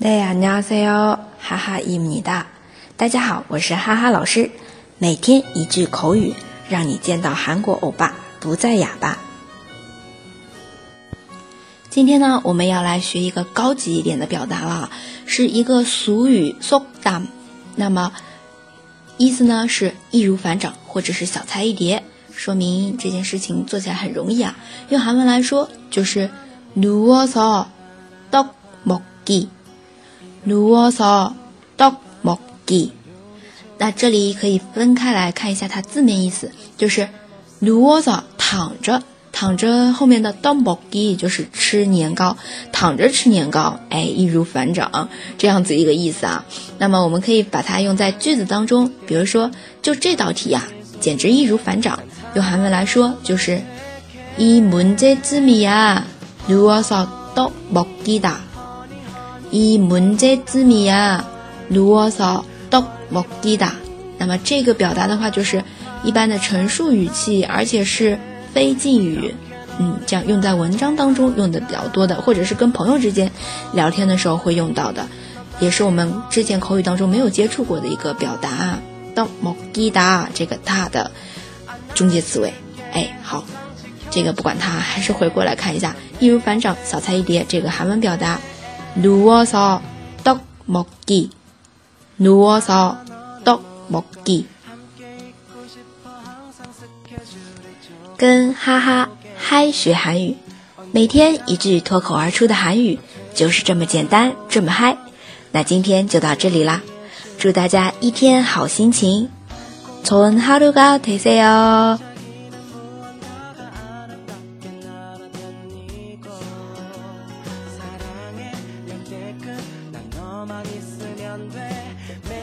大家好，哈哈伊米哒。大家好，我是哈哈老师。每天一句口语，让你见到韩国欧巴不再哑巴。今天呢，我们要来学一个高级一点的表达了，是一个俗语 “sok dam”。那么意思呢是易如反掌，或者是小菜一碟，说明这件事情做起来很容易啊。用韩文来说就是“누워서떡먹기”。 누워서떡먹 기， 那这里可以分开来看一下它字面意思，就是누워서躺着，躺着后面的떡먹기就是吃年糕，躺着吃年糕，哎，易如反掌，这样子一个意思啊。那么我们可以把它用在句子当中，比如说就这道题呀，简直易如反掌。用韩文来说就是이문제쯤이야누워서떡먹기 다。 이문제쯤이야누워서떡먹기 다。 那么这个表达的话，就是一般的陈述语气，而且是非敬语，嗯，这样用在文章当中用的比较多的，或者是跟朋友之间聊天的时候会用到的，也是我们之前口语当中没有接触过的一个表达。떡먹기 다， 这个다的中介词尾，哎，好，这个不管它，还是回过来看一下，易如反掌，小菜一碟，这个韩文表达。 누워서떡먹 기， 누워서떡먹 기， 跟哈哈嗨学韩语，每天一句脱口而出的韩语，就是这么简单，这么嗨。那今天就到这里啦，祝大家一天好心情，좋은하루가되세 요。 Man,